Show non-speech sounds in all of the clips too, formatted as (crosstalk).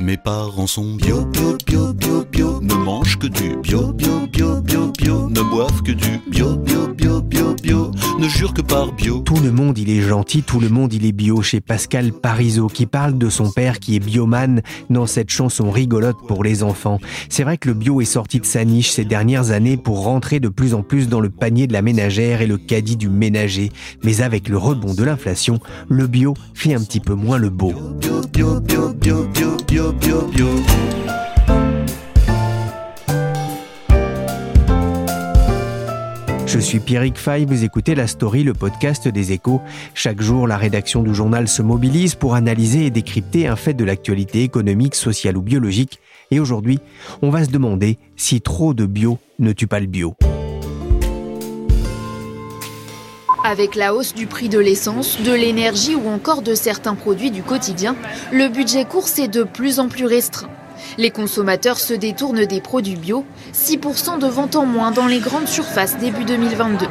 Mes parents sont bio, bio, bio, bio, bio, ne mangent que du bio, bio, bio, bio, bio, ne boivent que du bio, bio, bio, bio, bio, ne jurent que par bio. Tout le monde il est gentil, tout le monde il est bio chez Pascal Parisot qui parle de son père qui est bioman dans cette chanson rigolote pour les enfants. C'est vrai que le bio est sorti de sa niche ces dernières années pour rentrer de plus en plus dans le panier de la ménagère et le caddie du ménager. Mais avec le rebond de l'inflation, le bio fait un petit peu moins le beau. Bio, bio, bio, bio, bio, bio, Je suis Pierrick Fay, vous écoutez La Story, le podcast des échos. Chaque jour, la rédaction du journal se mobilise pour analyser et décrypter un fait de l'actualité économique, sociale ou biologique. Et aujourd'hui, on va se demander si trop de bio ne tue pas le bio. Avec la hausse du prix de l'essence, de l'énergie ou encore de certains produits du quotidien, le budget course est de plus en plus restreint. Les consommateurs se détournent des produits bio, 6% de ventes en moins dans les grandes surfaces début 2022.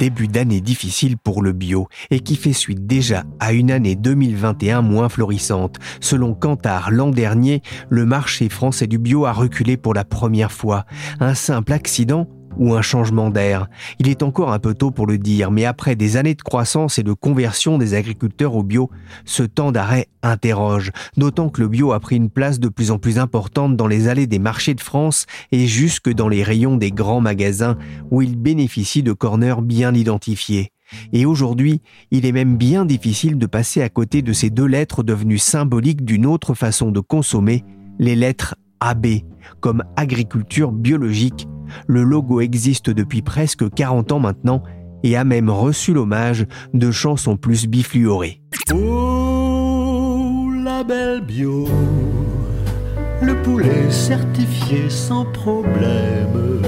Début d'année difficile pour le bio et qui fait suite déjà à une année 2021 moins florissante. Selon Kantar, l'an dernier, le marché français du bio a reculé pour la première fois. Un simple accident ou un changement d'air. Il est encore un peu tôt pour le dire, mais après des années de croissance et de conversion des agriculteurs au bio, ce temps d'arrêt interroge, d'autant que le bio a pris une place de plus en plus importante dans les allées des marchés de France et jusque dans les rayons des grands magasins où il bénéficie de corners bien identifiés. Et aujourd'hui, il est même bien difficile de passer à côté de ces deux lettres devenues symboliques d'une autre façon de consommer, les lettres AB, comme agriculture biologique. Le logo existe depuis presque 40 ans maintenant et a même reçu l'hommage de chansons plus bifluorées. Oh, la belle bio, le poulet certifié sans problème.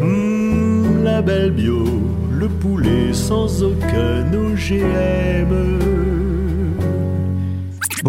Hum, la belle bio, le poulet sans aucun OGM.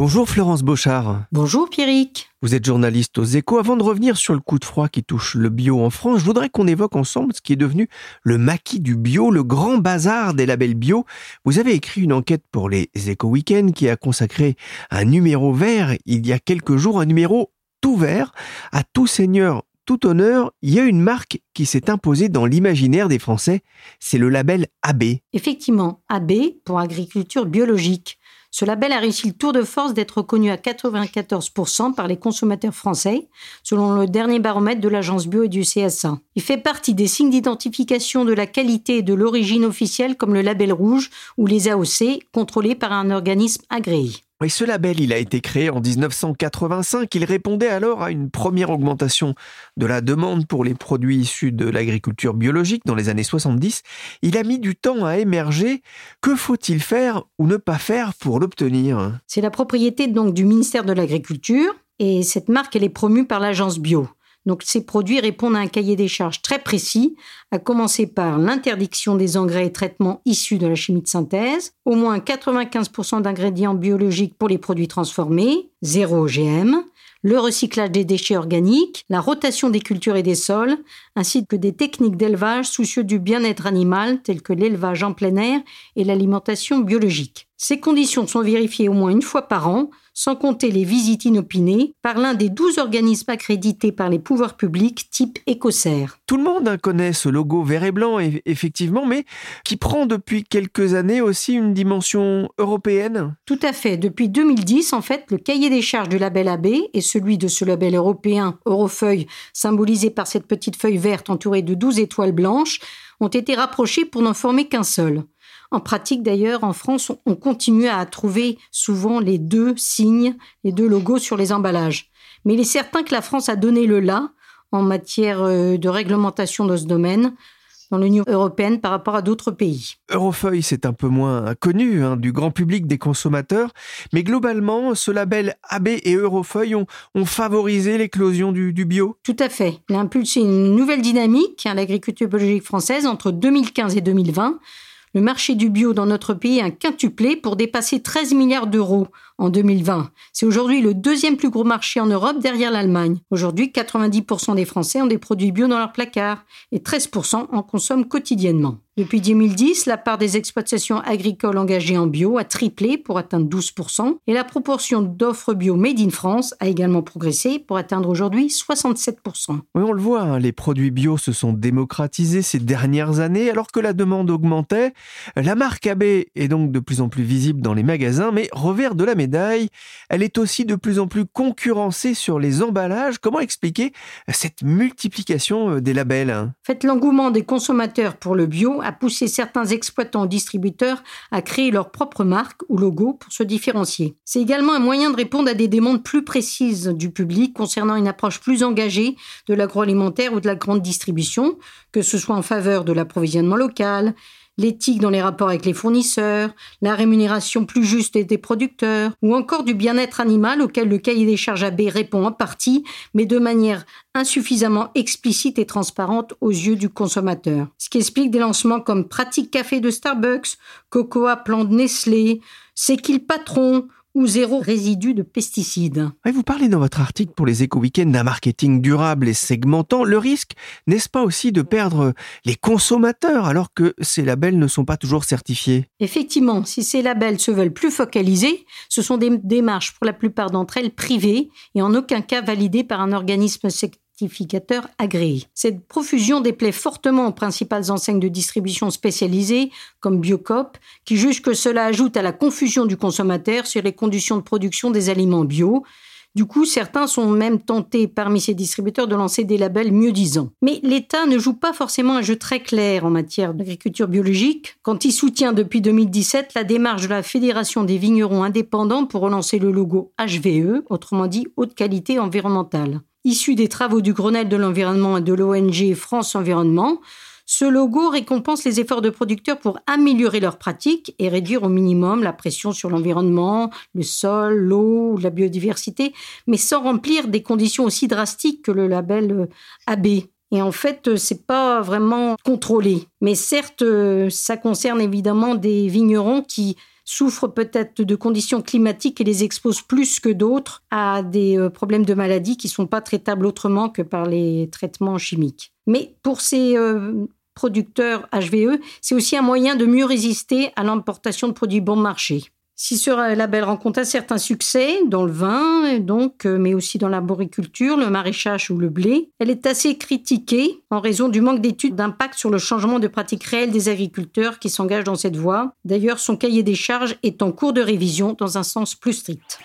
Bonjour Florence Beauchard. Bonjour Pierrick. Vous êtes journaliste aux échos. Avant de revenir sur le coup de froid qui touche le bio en France, je voudrais qu'on évoque ensemble ce qui est devenu le maquis du bio, le grand bazar des labels bio. Vous avez écrit une enquête pour les échos week qui a consacré un numéro vert il y a quelques jours, un numéro tout vert à tout seigneur tout honneur, il y a une marque qui s'est imposée dans l'imaginaire des Français, c'est le label AB. Effectivement, AB pour agriculture biologique. Ce label a réussi le tour de force d'être reconnu à 94% par les consommateurs français, selon le dernier baromètre de l'agence bio et du CSA. Il fait partie des signes d'identification de la qualité et de l'origine officielle comme le label rouge ou les AOC, contrôlés par un organisme agréé. Et ce label, il a été créé en 1985. Il répondait alors à une première augmentation de la demande pour les produits issus de l'agriculture biologique dans les années 70. Il a mis du temps à émerger. Que faut-il faire ou ne pas faire pour l'obtenir? C'est la propriété donc du ministère de l'Agriculture et cette marque, elle est promue par l'agence bio. Donc ces produits répondent à un cahier des charges très précis, à commencer par l'interdiction des engrais et traitements issus de la chimie de synthèse, au moins 95% d'ingrédients biologiques pour les produits transformés, zéro OGM, le recyclage des déchets organiques, la rotation des cultures et des sols, ainsi que des techniques d'élevage soucieux du bien-être animal telles que l'élevage en plein air et l'alimentation biologique. Ces conditions sont vérifiées au moins une fois par an, sans compter les visites inopinées, par l'un des 12 organismes accrédités par les pouvoirs publics type Écossaire. Tout le monde hein, connaît ce logo vert et blanc, effectivement, mais qui prend depuis quelques années aussi une dimension européenne. Tout à fait. Depuis 2010, en fait, le cahier des charges du label AB et celui de ce label européen Eurofeuille, symbolisé par cette petite feuille verte entourée de 12 étoiles blanches, ont été rapprochés pour n'en former qu'un seul. En pratique, d'ailleurs, en France, on continue à trouver souvent les deux signes, les deux logos sur les emballages. Mais il est certain que la France a donné le là en matière euh, de réglementation dans ce domaine. dans l'Union européenne par rapport à d'autres pays. Eurofeuille, c'est un peu moins connu hein, du grand public des consommateurs, mais globalement, ce label AB et Eurofeuille ont, favorisé l'éclosion du, du, bio? Tout à fait. Il a impulsé une nouvelle dynamique à l'agriculture biologique française entre 2015 et 2020 le marché du bio dans notre pays a quintuplé pour dépasser 13 milliards d'euros en 2020. C'est aujourd'hui le deuxième plus gros marché en Europe derrière l'Allemagne. Aujourd'hui, 90% des Français ont des produits bio dans leur placard et 13% en consomment quotidiennement. Depuis 2010, la part des exploitations agricoles engagées en bio a triplé pour atteindre 12% et la proportion d'offres bio made in France a également progressé pour atteindre aujourd'hui 67%. Oui, on le voit, hein, les produits bio se sont démocratisés ces dernières années alors que la demande augmentait. La marque AB est donc de plus en plus visible dans les magasins, mais revers de la médaille, elle est aussi de plus en plus concurrencée sur les emballages. Comment expliquer cette multiplication euh, des labels hein? Faites l'engouement des consommateurs pour le bio a poussé certains exploitants distributeurs à créer leur propre marque ou logo pour se différencier. C'est également un moyen de répondre à des demandes plus précises du public concernant une approche plus engagée de l'agroalimentaire ou de la grande distribution, que ce soit en faveur de l'approvisionnement local, l'éthique dans les rapports avec les fournisseurs, la rémunération plus juste des producteurs, ou encore du bien-être animal auquel le cahier des charges AB répond en partie, mais de manière insuffisamment explicite et transparente aux yeux du consommateur. Ce qui explique des lancements comme Pratique Café de Starbucks, Cocoa Plan de Nestlé, C'est qui le patron ou zéro résidu de pesticides. vous parlez dans votre article pour les éco-weekends d'un marketing durable et segmentant. Le risque, n'est-ce pas aussi de perdre les consommateurs alors que ces labels ne sont pas toujours certifiés? Effectivement, si ces labels se veulent plus focalisés, ce sont des démarches pour la plupart d'entre elles privées et en aucun cas validées par un organisme sectoriel agréés. Cette profusion déplaît fortement aux principales enseignes de distribution spécialisées, comme Biocop, qui jugent que cela ajoute à la confusion du consommateur sur les conditions de production des aliments bio. Du coup, certains sont même tentés parmi ces distributeurs de lancer des labels mieux disants. Mais l'État ne joue pas forcément un jeu très clair en matière d'agriculture biologique quand il soutient depuis 2017 la démarche de la Fédération des vignerons indépendants pour relancer le logo HVE, autrement dit haute qualité environnementale issu des travaux du Grenelle de l'environnement et de l'ONG France Environnement, ce logo récompense les efforts de producteurs pour améliorer leurs pratiques et réduire au minimum la pression sur l'environnement, le sol, l'eau, la biodiversité, mais sans remplir des conditions aussi drastiques que le label euh, AB. Et en fait, euh, c'est pas vraiment contrôlé. Mais certes, euh, ça concerne évidemment des vignerons qui souffrent peut-être de conditions climatiques et les exposent plus que d'autres à des euh, problèmes de maladie qui ne sont pas traitables autrement que par les traitements chimiques. Mais pour ces euh, producteurs HVE, c'est aussi un moyen de mieux résister à l'importation de produits bon marché. Si ce label rencontre un certain succès dans le vin, donc, euh, mais aussi dans l'arboriculture, le maraîchage ou le blé, elle est assez critiquée en raison du manque d'études d'impact sur le changement de pratiques réelles des agriculteurs qui s'engagent dans cette voie. D'ailleurs, son cahier des charges est en cours de révision dans un sens plus strict.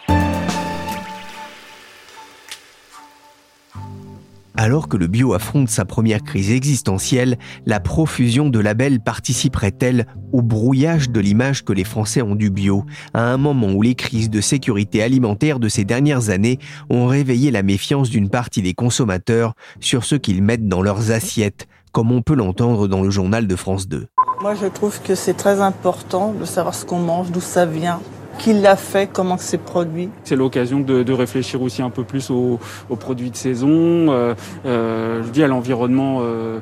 Alors que le bio affronte sa première crise existentielle, la profusion de labels participerait-elle au brouillage de l'image que les Français ont du bio, à un moment où les crises de sécurité alimentaire de ces dernières années ont réveillé la méfiance d'une partie des consommateurs sur ce qu'ils mettent dans leurs assiettes, comme on peut l'entendre dans le journal de France 2. Moi, je trouve que c'est très important de savoir ce qu'on mange, d'où ça vient, qui l'a fait, comment c'est produit. C'est l'occasion de, réfléchir aussi un peu plus aux, produits de saison, euh, euh, je dis à l'environnement euh,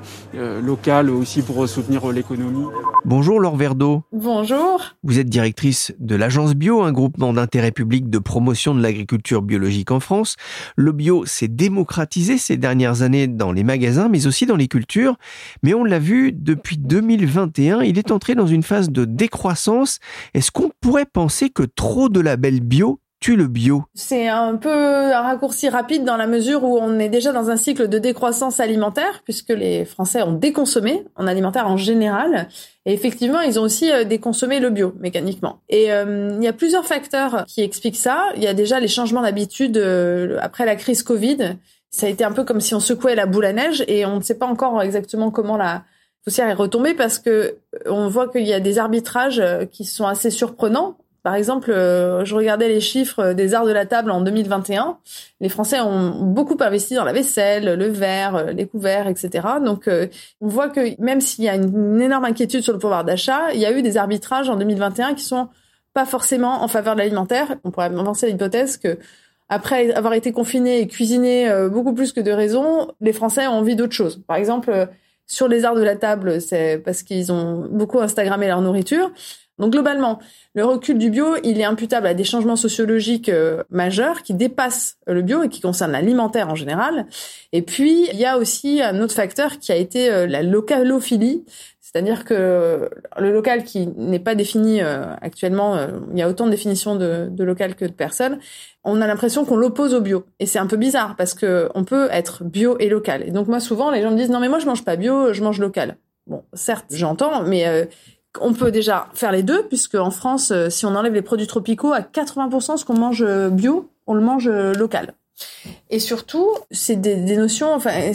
local aussi pour soutenir l'économie. Bonjour Laure Verdeau. Bonjour. Vous êtes directrice de l'Agence Bio, un groupement d'intérêt public de promotion de l'agriculture biologique en France. Le bio s'est démocratisé ces dernières années dans les magasins, mais aussi dans les cultures. Mais on l'a vu, depuis 2021, il est entré dans une phase de décroissance. Est-ce qu'on pourrait penser que trop de labels bio tue le bio C'est un peu un raccourci rapide dans la mesure où on est déjà dans un cycle de décroissance alimentaire puisque les Français ont déconsommé en alimentaire en général et effectivement ils ont aussi euh, déconsommé le bio mécaniquement. Et euh, il y a plusieurs facteurs qui expliquent ça. Il y a déjà les changements d'habitude euh, après la crise Covid. Ça a été un peu comme si on secouait la boule à neige et on ne sait pas encore exactement comment la poussière est retombée parce que on voit qu'il y a des arbitrages qui sont assez surprenants Par exemple, euh, je regardais les chiffres des arts de la table en 2021. Les Français ont beaucoup investi dans la vaisselle, le verre, euh, les couverts, etc. Donc, euh, on voit que même s'il y a une, énorme inquiétude sur le pouvoir d'achat, il y a eu des arbitrages en 2021 qui sont pas forcément en faveur de l'alimentaire. On pourrait avancer l'hypothèse que après avoir été confinés et cuisinés beaucoup plus que de raison, les Français ont envie d'autre chose. Par exemple, sur les arts de la table, c'est parce qu'ils ont beaucoup Instagrammé leur nourriture. Donc globalement, le recul du bio, il est imputable à des changements sociologiques euh, majeurs qui dépassent le bio et qui concernent l'alimentaire en général. Et puis, il y a aussi un autre facteur qui a été euh, la localophilie, c'est-à-dire que le local qui n'est pas défini euh, actuellement, il y a autant de définitions de, de, local que de personnes, on a l'impression qu'on l'oppose au bio. Et c'est un peu bizarre parce que on peut être bio et local. Et donc moi souvent les gens me disent non mais moi je mange pas bio, je mange local. Bon, certes, j'entends, mais on peut déjà faire les deux, puisque en France, euh, si on enlève les produits tropicaux, à 80% ce qu'on mange euh, bio, on le mange euh, local. Et surtout, c'est des, notions enfin,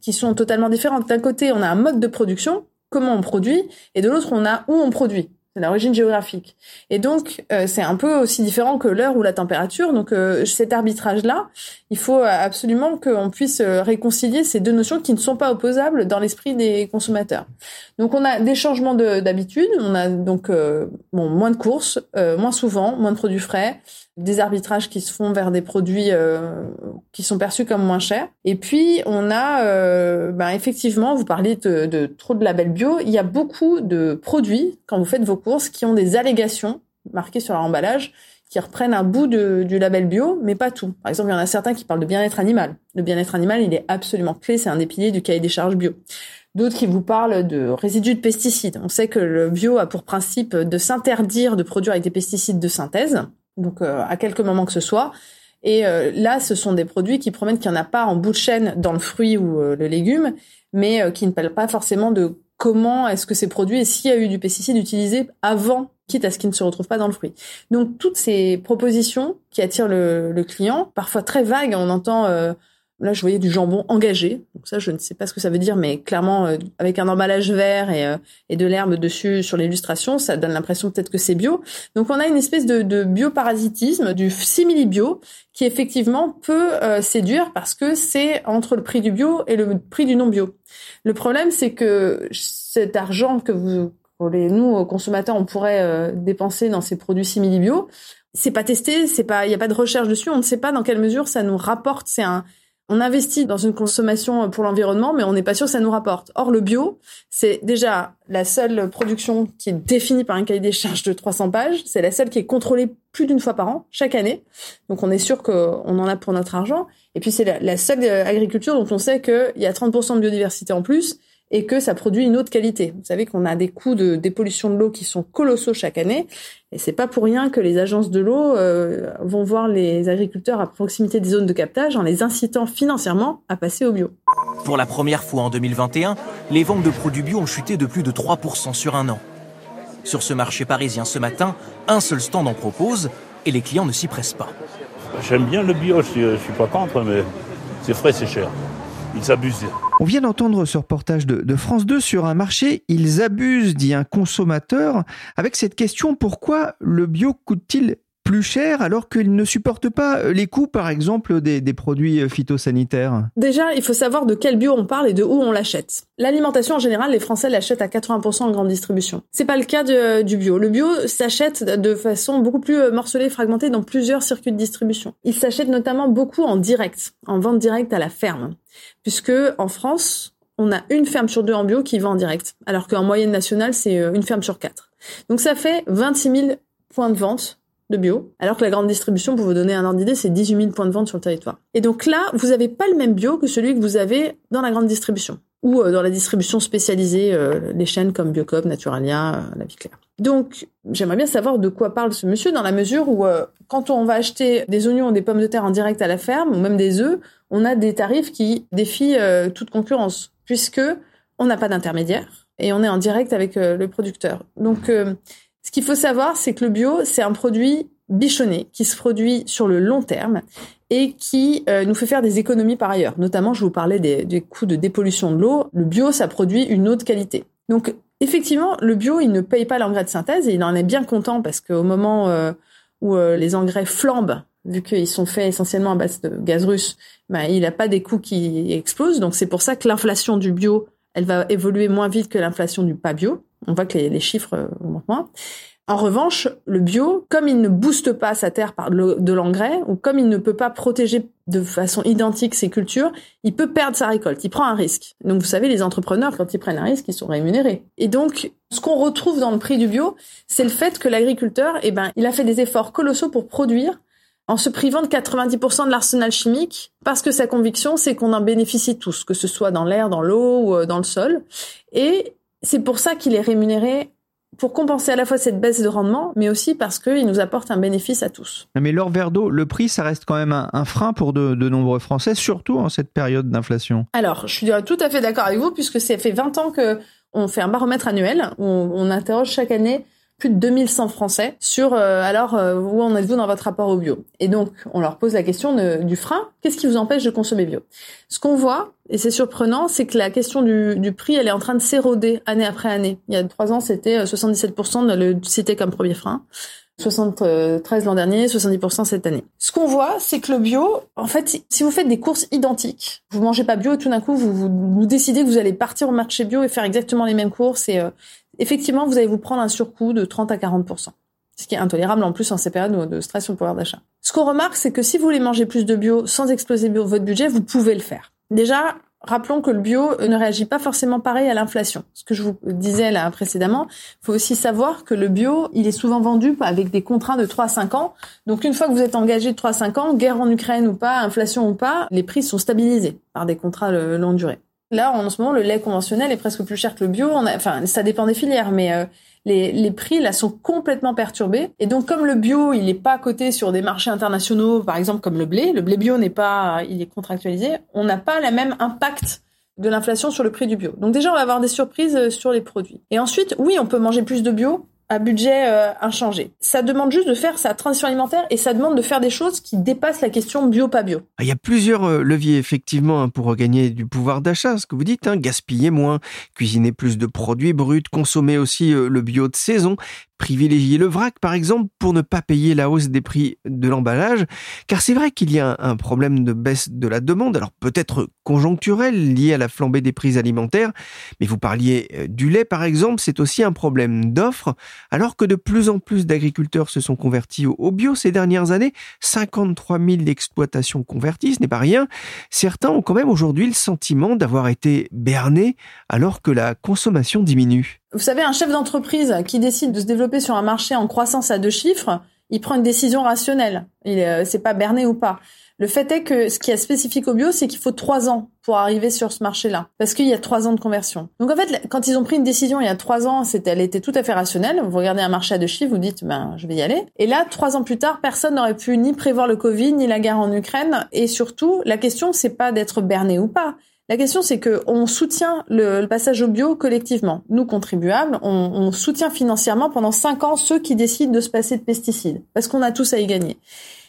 qui sont totalement différentes. D'un côté, on a un mode de production, comment on produit, et de l'autre, on a où on produit l'origine géographique. Et donc, euh, c'est un peu aussi différent que l'heure ou la température. Donc, euh, cet arbitrage-là, il faut absolument qu'on puisse euh, réconcilier ces deux notions qui ne sont pas opposables dans l'esprit des consommateurs. Donc, on a des changements d'habitude. On a donc bon, moins de courses, moins souvent, moins de produits frais, des arbitrages qui se font vers des produits euh, qui sont perçus comme moins chers. Et puis on a, euh, ben effectivement, vous parlez de, de, trop de labels bio. Il y a beaucoup de produits quand vous faites vos courses qui ont des allégations marquées sur leur emballage qui reprennent un bout de, du label bio, mais pas tout. Par exemple, il y en a certains qui parlent de bien-être animal. Le bien-être animal, il est absolument clé, c'est un des piliers du cahier des charges bio. D'autres qui vous parlent de résidus de pesticides. On sait que le bio a pour principe de s'interdire de produire avec des pesticides de synthèse donc euh, à quelques moments que ce soit. Et euh, là, ce sont des produits qui promettent qu'il n'y en a pas en bout de chaîne dans le fruit ou euh, le légume, mais qui ne parlent pas forcément de comment est-ce que c'est produit et s'il y a eu du pesticide utilisé avant, quitte à ce qu'il ne se retrouve pas dans le fruit. Donc toutes ces propositions qui attirent le, le client, parfois très vagues, on entend Là, je voyais du jambon engagé. Donc ça, je ne sais pas ce que ça veut dire, mais clairement, euh, avec un emballage vert et, euh, et de l'herbe dessus sur l'illustration, ça donne l'impression peut-être que c'est bio. Donc on a une espèce de, de bioparasitisme, du simili-bio, qui effectivement peut euh, séduire parce que c'est entre le prix du bio et le prix du non bio. Le problème, c'est que cet argent que vous, les, nous consommateurs, on pourrait dépenser dans ces produits simili-bio, c'est pas testé, c'est pas, il n'y a pas de recherche dessus, on ne sait pas dans quelle mesure ça nous rapporte. C'est un, on investit dans une consommation pour l'environnement, mais on n'est pas sûr que ça nous rapporte. Or, le bio, c'est déjà la seule production qui est définie par un cahier des charges de 300 pages. C'est la seule qui est contrôlée plus d'une fois par an, chaque année. Donc, on est sûr qu'on en a pour notre argent. Et puis, c'est la, seule agriculture dont on sait qu'il y a 30% de biodiversité en plus et que ça produit une autre qualité. Vous savez qu'on a des coûts de dépollution de l'eau qui sont colossaux chaque année, et c'est pas pour rien que les agences de l'eau euh, vont voir les agriculteurs à proximité des zones de captage en les incitant financièrement à passer au bio. Pour la première fois en 2021, les ventes de produits bio ont chuté de plus de 3% sur un an. Sur ce marché parisien ce matin, un seul stand en propose et les clients ne s'y pressent pas. J'aime bien le bio, je suis, suis pas contre, mais c'est frais, c'est cher ils abusent. On vient d'entendre ce reportage de, France 2 sur un marché. Ils abusent, dit un consommateur, avec cette question pourquoi le bio coûte-t-il plus cher alors qu'ils ne supportent pas les coûts, par exemple, des, produits phytosanitaires? Déjà, il faut savoir de quel bio on parle et de où on l'achète. L'alimentation, en général, les Français l'achètent à 80% en grande distribution. C'est pas le cas du bio. Le bio s'achète de façon beaucoup plus euh, morcelée, fragmentée dans plusieurs circuits de distribution. Il s'achète notamment beaucoup en direct, en vente directe à la ferme. Puisque, en France, on a une ferme sur deux en bio qui vend en direct, alors qu'en moyenne nationale, c'est euh, une ferme sur quatre. Donc ça fait 26 000 points de vente de bio, alors que la grande distribution, pour vous donner un ordre d'idée, c'est 18 000 points de vente sur le territoire. Et donc là, vous n'avez pas le même bio que celui que vous avez dans la grande distribution ou euh, dans la distribution spécialisée, euh, les chaînes comme Biocop, Naturalia, euh, La Vie Claire. Donc, j'aimerais bien savoir de quoi parle ce monsieur dans la mesure où, quand on va acheter des oignons ou des pommes de terre en direct à la ferme, ou même des œufs, on a des tarifs qui défient toute concurrence, puisque on n'a pas d'intermédiaire et on est en direct avec le producteur. Donc, ce qu'il faut savoir, c'est que le bio, c'est un produit bichonné qui se produit sur le long terme et qui euh, nous fait faire des économies par ailleurs. Notamment, je vous parlais des, des coûts de dépollution de l'eau. Le bio, ça produit une eau de qualité. Donc, effectivement, le bio, il ne paye pas l'engrais de synthèse et il en est bien content parce qu'au moment euh, où euh, les engrais flambent, vu qu'ils sont faits essentiellement à base de gaz russe, ben, il n'a pas des coûts qui explosent. Donc c'est pour ça que l'inflation du bio, elle va évoluer moins vite que l'inflation du pas bio. On voit que les, chiffres vont moins. En revanche, le bio, comme il ne booste pas sa terre par de l'engrais, ou comme il ne peut pas protéger de façon identique ses cultures, il peut perdre sa récolte. Il prend un risque. Donc, vous savez, les entrepreneurs, quand ils prennent un risque, ils sont rémunérés. Et donc, ce qu'on retrouve dans le prix du bio, c'est le fait que l'agriculteur, eh ben, il a fait des efforts colossaux pour produire en se privant de 90% de l'arsenal chimique, parce que sa conviction, c'est qu'on en bénéficie tous, que ce soit dans l'air, dans l'eau ou euh, dans le sol. Et c'est pour ça qu'il est rémunéré pour compenser à la fois cette baisse de rendement, mais aussi parce qu'il nous apporte un bénéfice à tous. Mais l'or Verdo, le prix, ça reste quand même un, frein pour de, nombreux Français, surtout en cette période d'inflation. Alors, je suis tout à fait d'accord avec vous, puisque ça fait 20 ans que on fait un baromètre annuel, où on interroge chaque année plus de 2100 Français sur euh, alors euh, où en êtes-vous dans votre rapport au bio? Et donc on leur pose la question du frein, qu'est-ce qui vous empêche de consommer bio? Ce qu'on voit, et c'est surprenant, c'est que la question du, prix, elle est en train de s'éroder année après année. Il y a trois ans, c'était 77% de le citer comme premier frein. 73% l'an dernier, 70% cette année. Ce qu'on voit, c'est que le bio, en fait, si vous faites des courses identiques, vous mangez pas bio et tout d'un coup, vous, vous, décidez que vous allez partir au marché bio et faire exactement les mêmes courses et euh, effectivement, vous allez vous prendre un surcoût de 30 à 40%. Ce qui est intolérable en plus en ces périodes de stress sur le pouvoir d'achat. Ce qu'on remarque, c'est que si vous voulez manger plus de bio sans exploser votre budget, vous pouvez le faire. Déjà, rappelons que le bio ne réagit pas forcément pareil à l'inflation. Ce que je vous disais là précédemment, faut aussi savoir que le bio, il est souvent vendu avec des contrats de 3 à 5 ans. Donc une fois que vous êtes engagé de 3 à 5 ans, guerre en Ukraine ou pas, inflation ou pas, les prix sont stabilisés par des contrats de longue durée. Là, en ce moment, le lait conventionnel est presque plus cher que le bio. Enfin, ça dépend des filières, mais euh, les, les, prix là sont complètement perturbés. Et donc, comme le bio, il n'est pas coté sur des marchés internationaux, par exemple comme le blé, le blé bio n'est pas, il est contractualisé. On n'a pas le même impact de l'inflation sur le prix du bio. Donc déjà, on va avoir des surprises euh, sur les produits. Et ensuite, oui, on peut manger plus de bio, à budget euh, inchangé. Ça demande juste de faire sa transition alimentaire et ça demande de faire des choses qui dépassent la question bio pas bio. Il y a plusieurs euh, leviers effectivement hein, pour gagner du pouvoir d'achat, ce que vous dites, hein, gaspiller moins, cuisiner plus de produits bruts, consommer aussi euh, le bio de saison, privilégier le vrac, par exemple, pour ne pas payer la hausse des prix de l'emballage, car c'est vrai qu'il y a un problème de baisse de la demande, alors peut-être conjoncturel, lié à la flambée des prix alimentaires, mais vous parliez euh, du lait, par exemple, c'est aussi un problème d'offre, alors que de plus en plus d'agriculteurs se sont convertis au bio ces dernières années, 53 000 exploitations converties, ce n'est pas rien, certains ont quand même aujourd'hui le sentiment d'avoir été bernés alors que la consommation diminue. Vous savez, un chef d'entreprise qui décide de se développer sur un marché en croissance à deux chiffres, il prend une décision rationnelle. Il euh, c'est pas berné ou pas. Le fait est que ce qui est spécifique au bio, c'est qu'il faut trois ans pour arriver sur ce marché-là, parce qu'il y a trois ans de conversion. Donc en fait, quand ils ont pris une décision il y a trois ans, c'était, elle était tout à fait rationnelle. Vous regardez un marché à deux chiffres, vous dites, ben je vais y aller. Et là, trois ans plus tard, personne n'aurait pu ni prévoir le Covid, ni la guerre en Ukraine. Et surtout, la question, c'est pas d'être berné ou pas. La question, c'est que on soutient le, passage au bio collectivement. Nous, contribuables, on, on, soutient financièrement pendant cinq ans ceux qui décident de se passer de pesticides, parce qu'on a tous à y gagner.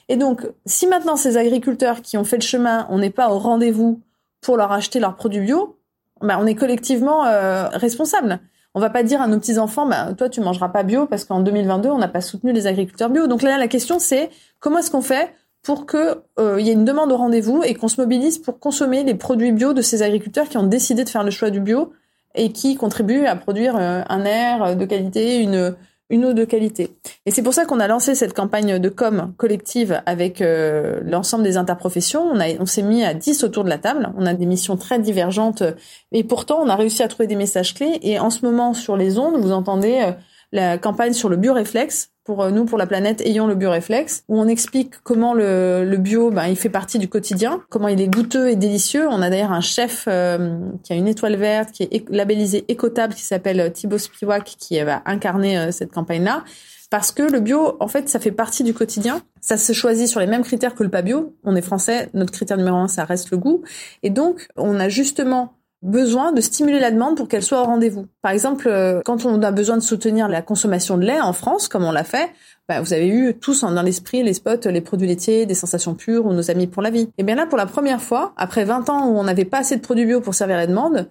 Et donc, si maintenant ces agriculteurs qui ont fait le chemin, on n'est pas au rendez-vous pour leur acheter leurs produits bio, ben on est collectivement euh, responsable. On va pas dire à nos petits enfants, bah, toi tu mangeras pas bio parce qu'en 2022 on n'a pas soutenu les agriculteurs bio. Donc là la question c'est comment est-ce qu'on fait pour que euh, il y ait une demande au rendez-vous et qu'on se mobilise pour consommer les produits bio de ces agriculteurs qui ont décidé de faire le choix du bio et qui contribuent à produire euh, un air de qualité, une une eau de qualité. Et c'est pour ça qu'on a lancé cette campagne de com collective avec euh, l'ensemble des interprofessions. On, a, on s'est mis à 10 autour de la table. On a des missions très divergentes, et pourtant on a réussi à trouver des messages clés. Et en ce moment, sur les ondes, vous entendez la campagne sur le bioréflexe, pour euh, nous, pour la planète, ayons le bioréflexe, où on explique comment le, le bio, ben, il fait partie du quotidien, comment il est goûteux et délicieux. On a d'ailleurs un chef euh, qui a une étoile verte, qui est labellisé écotable, qui s'appelle euh, Thibaut Spiwak, qui va incarner cette campagne-là. Parce que le bio, en fait, ça fait partie du quotidien. Ça se choisit sur les mêmes critères que le pas bio. On est français, notre critère numéro un, ça reste le goût. Et donc, on a justement besoin de stimuler la demande pour qu'elle soit au rendez-vous. Par exemple, euh, quand on a besoin de soutenir la consommation de lait en France, comme on l'a fait, bah, vous avez eu tous dans l'esprit les spots, les produits laitiers, des sensations pures ou nos amis pour la vie. Et bien là, pour la première fois, après 20 ans où on n'avait pas assez de produits bio pour servir la demande,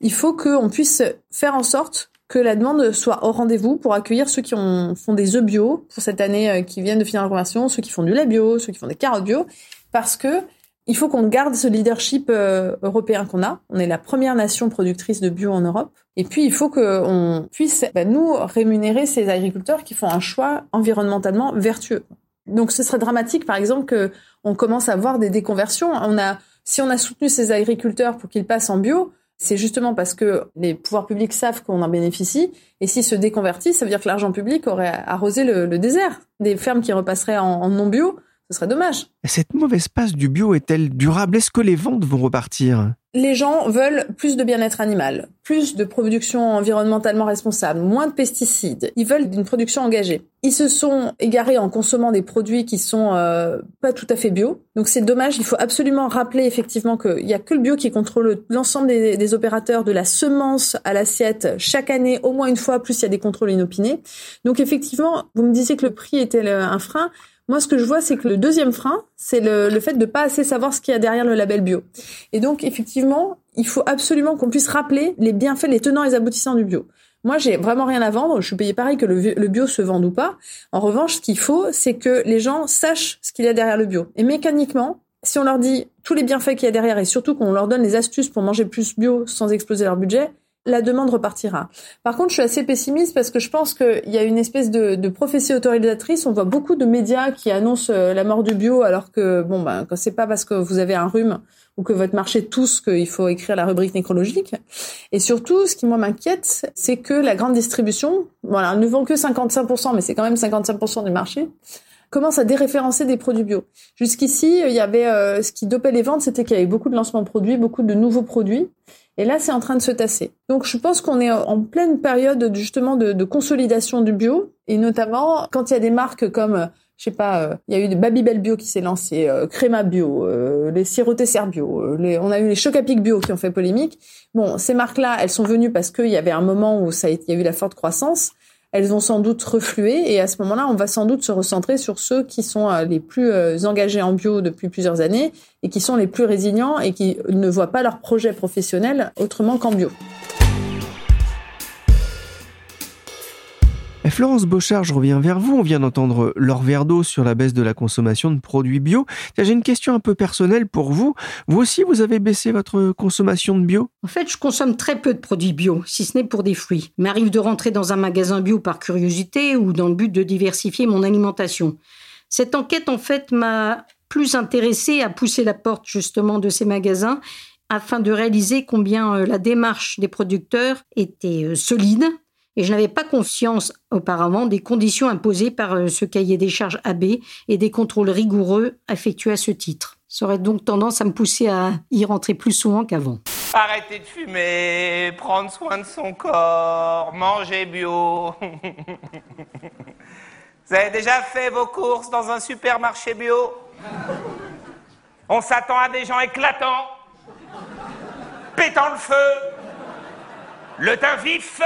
il faut qu'on puisse faire en sorte que la demande soit au rendez-vous pour accueillir ceux qui ont, font des œufs bio pour cette année euh, qui viennent de finir la conversion, ceux qui font du lait bio, ceux qui font des carottes bio, parce que il faut qu'on garde ce leadership euh, européen qu'on a. On est la première nation productrice de bio en Europe. Et puis, il faut qu'on puisse, bah, nous, rémunérer ces agriculteurs qui font un choix environnementalement vertueux. Donc, ce serait dramatique, par exemple, que on commence à voir des déconversions. On a, si on a soutenu ces agriculteurs pour qu'ils passent en bio, c'est justement parce que les pouvoirs publics savent qu'on en bénéficie. Et s'ils se déconvertissent, ça veut dire que l'argent public aurait arrosé le, désert. Des fermes qui repasseraient en non bio, ce serait dommage. Cette mauvaise passe du bio est-elle durable? Est-ce que les ventes vont repartir? Les gens veulent plus de bien-être animal, plus de production environnementalement responsable, moins de pesticides. Ils veulent une production engagée. Ils se sont égarés en consommant des produits qui sont euh, pas tout à fait bio. Donc c'est dommage. Il faut absolument rappeler effectivement qu'il y a que le bio qui contrôle l'ensemble des, des, opérateurs de la semence à l'assiette chaque année, au moins une fois. Plus il y a des contrôles inopinés. Donc effectivement, vous me disiez que le prix était un frein. Moi, ce que je vois, c'est que le deuxième frein, c'est le, le, fait de pas assez savoir ce qu'il y a derrière le label bio. Et donc, effectivement, il faut absolument qu'on puisse rappeler les bienfaits, les tenants et les aboutissants du bio. Moi, j'ai vraiment rien à vendre. Je suis payé pareil que le, le bio se vende ou pas. En revanche, ce qu'il faut, c'est que les gens sachent ce qu'il y a derrière le bio. Et mécaniquement, si on leur dit tous les bienfaits qu'il y a derrière et surtout qu'on leur donne les astuces pour manger plus bio sans exploser leur budget, la demande repartira. Par contre, je suis assez pessimiste parce que je pense qu'il y a une espèce de, de, prophétie autorisatrice. On voit beaucoup de médias qui annoncent euh, la mort du bio, alors que bon, ben, c'est pas parce que vous avez un rhume ou que votre marché tousse qu'il faut écrire la rubrique nécrologique. Et surtout, ce qui moi m'inquiète, c'est que la grande distribution, voilà, ne vend que 55%, mais c'est quand même 55% du marché commence à déréférencer des produits bio. Jusqu'ici, il y avait euh, ce qui dopait les ventes, c'était qu'il y avait beaucoup de lancements de produits, beaucoup de nouveaux produits. Et là, c'est en train de se tasser. Donc, je pense qu'on est en pleine période justement de, consolidation du bio, et notamment quand il y a des marques comme, je sais pas, euh, il y a eu Babybel Bio qui s'est lancé, euh, Créma Bio, euh, les Siroté Bio, euh, on a eu les Chocapic Bio qui ont fait polémique. Bon, ces marques-là, elles sont venues parce qu'il y avait un moment où ça, il y a eu la forte croissance elles vont sans doute refluer et à ce moment-là, on va sans doute se recentrer sur ceux qui sont euh, les plus euh, engagés en bio depuis plusieurs années et qui sont les plus résilients et qui ne voient pas leur projet professionnel autrement qu'en bio. Florence Beauchard, je reviens vers vous. On vient d'entendre Laure Verdeau sur la baisse de la consommation de produits bio. J'ai une question un peu personnelle pour vous. Vous aussi, vous avez baissé votre consommation de bio? En fait, je consomme très peu de produits bio, si ce n'est pour des fruits. Il m'arrive de rentrer dans un magasin bio par curiosité ou dans le but de diversifier mon alimentation. Cette enquête, en fait, m'a plus intéressée à pousser la porte justement de ces magasins afin de réaliser combien euh, la démarche des producteurs était euh, solide, et je n'avais pas conscience auparavant des conditions imposées par euh, ce cahier des charges AB et des contrôles rigoureux effectués à ce titre. Ça aurait donc tendance à me pousser à y rentrer plus souvent qu'avant. Arrêter de fumer, prendre soin de son corps, manger bio. (laughs) Vous avez déjà fait vos courses dans un supermarché bio? On s'attend à des gens éclatants, pétant le feu, le teint vif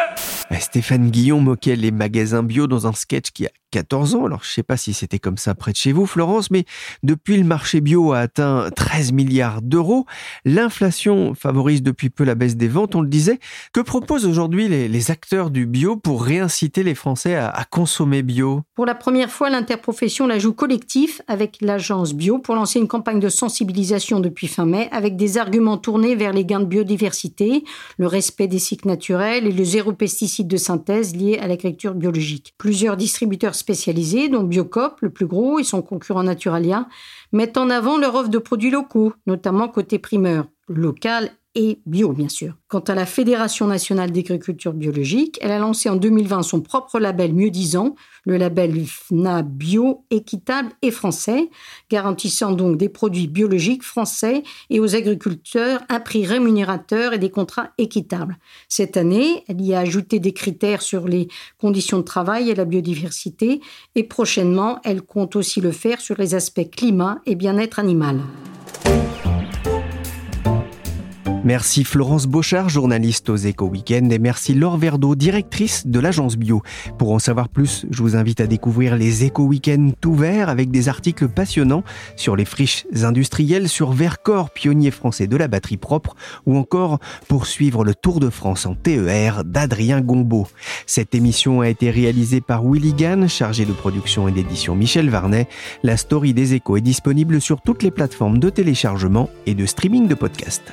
Stéphane Guillon moquait les magasins bio dans un sketch qui a 14 ans. Alors, je sais pas si c'était comme ça près de chez vous, Florence, mais depuis le marché bio a atteint 13 milliards d'euros. L'inflation favorise depuis peu la baisse des ventes, on le disait. Que proposent aujourd'hui les, acteurs du bio pour réinciter les Français à, à consommer bio? Pour la première fois, l'interprofession la joue collectif avec l'agence bio pour lancer une campagne de sensibilisation depuis fin mai avec des arguments tournés vers les gains de biodiversité, le respect des cycles et le zéro pesticide de synthèse lié à l'agriculture biologique. Plusieurs distributeurs spécialisés, dont Biocop, le plus gros, et son concurrent Naturalia, mettent en avant leur offre de produits locaux, notamment côté primeur, local et bio, bien sûr. Quant à la Fédération nationale d'agriculture biologique, elle a lancé en 2020 son propre label mieux disant, le label FNA Bio, équitable et français, garantissant donc des produits biologiques français et aux agriculteurs un prix rémunérateur et des contrats équitables. Cette année, elle y a ajouté des critères sur les conditions de travail et la biodiversité, et prochainement, elle compte aussi le faire sur les aspects climat et bien-être animal. Merci Florence Beauchard, journaliste aux Éco Weekend, et merci Laure Verdeau, directrice de l'agence Bio. Pour en savoir plus, je vous invite à découvrir les Éco Weekend tout verts avec des articles passionnants sur les friches industrielles, sur Vercors, pionnier français de la batterie propre, ou encore poursuivre le Tour de France en TER d'Adrien Gombeau. Cette émission a été réalisée par Willy Gann, chargé de production et d'édition Michel Varnet. La story des Échos est disponible sur toutes les plateformes de téléchargement et de streaming de podcasts.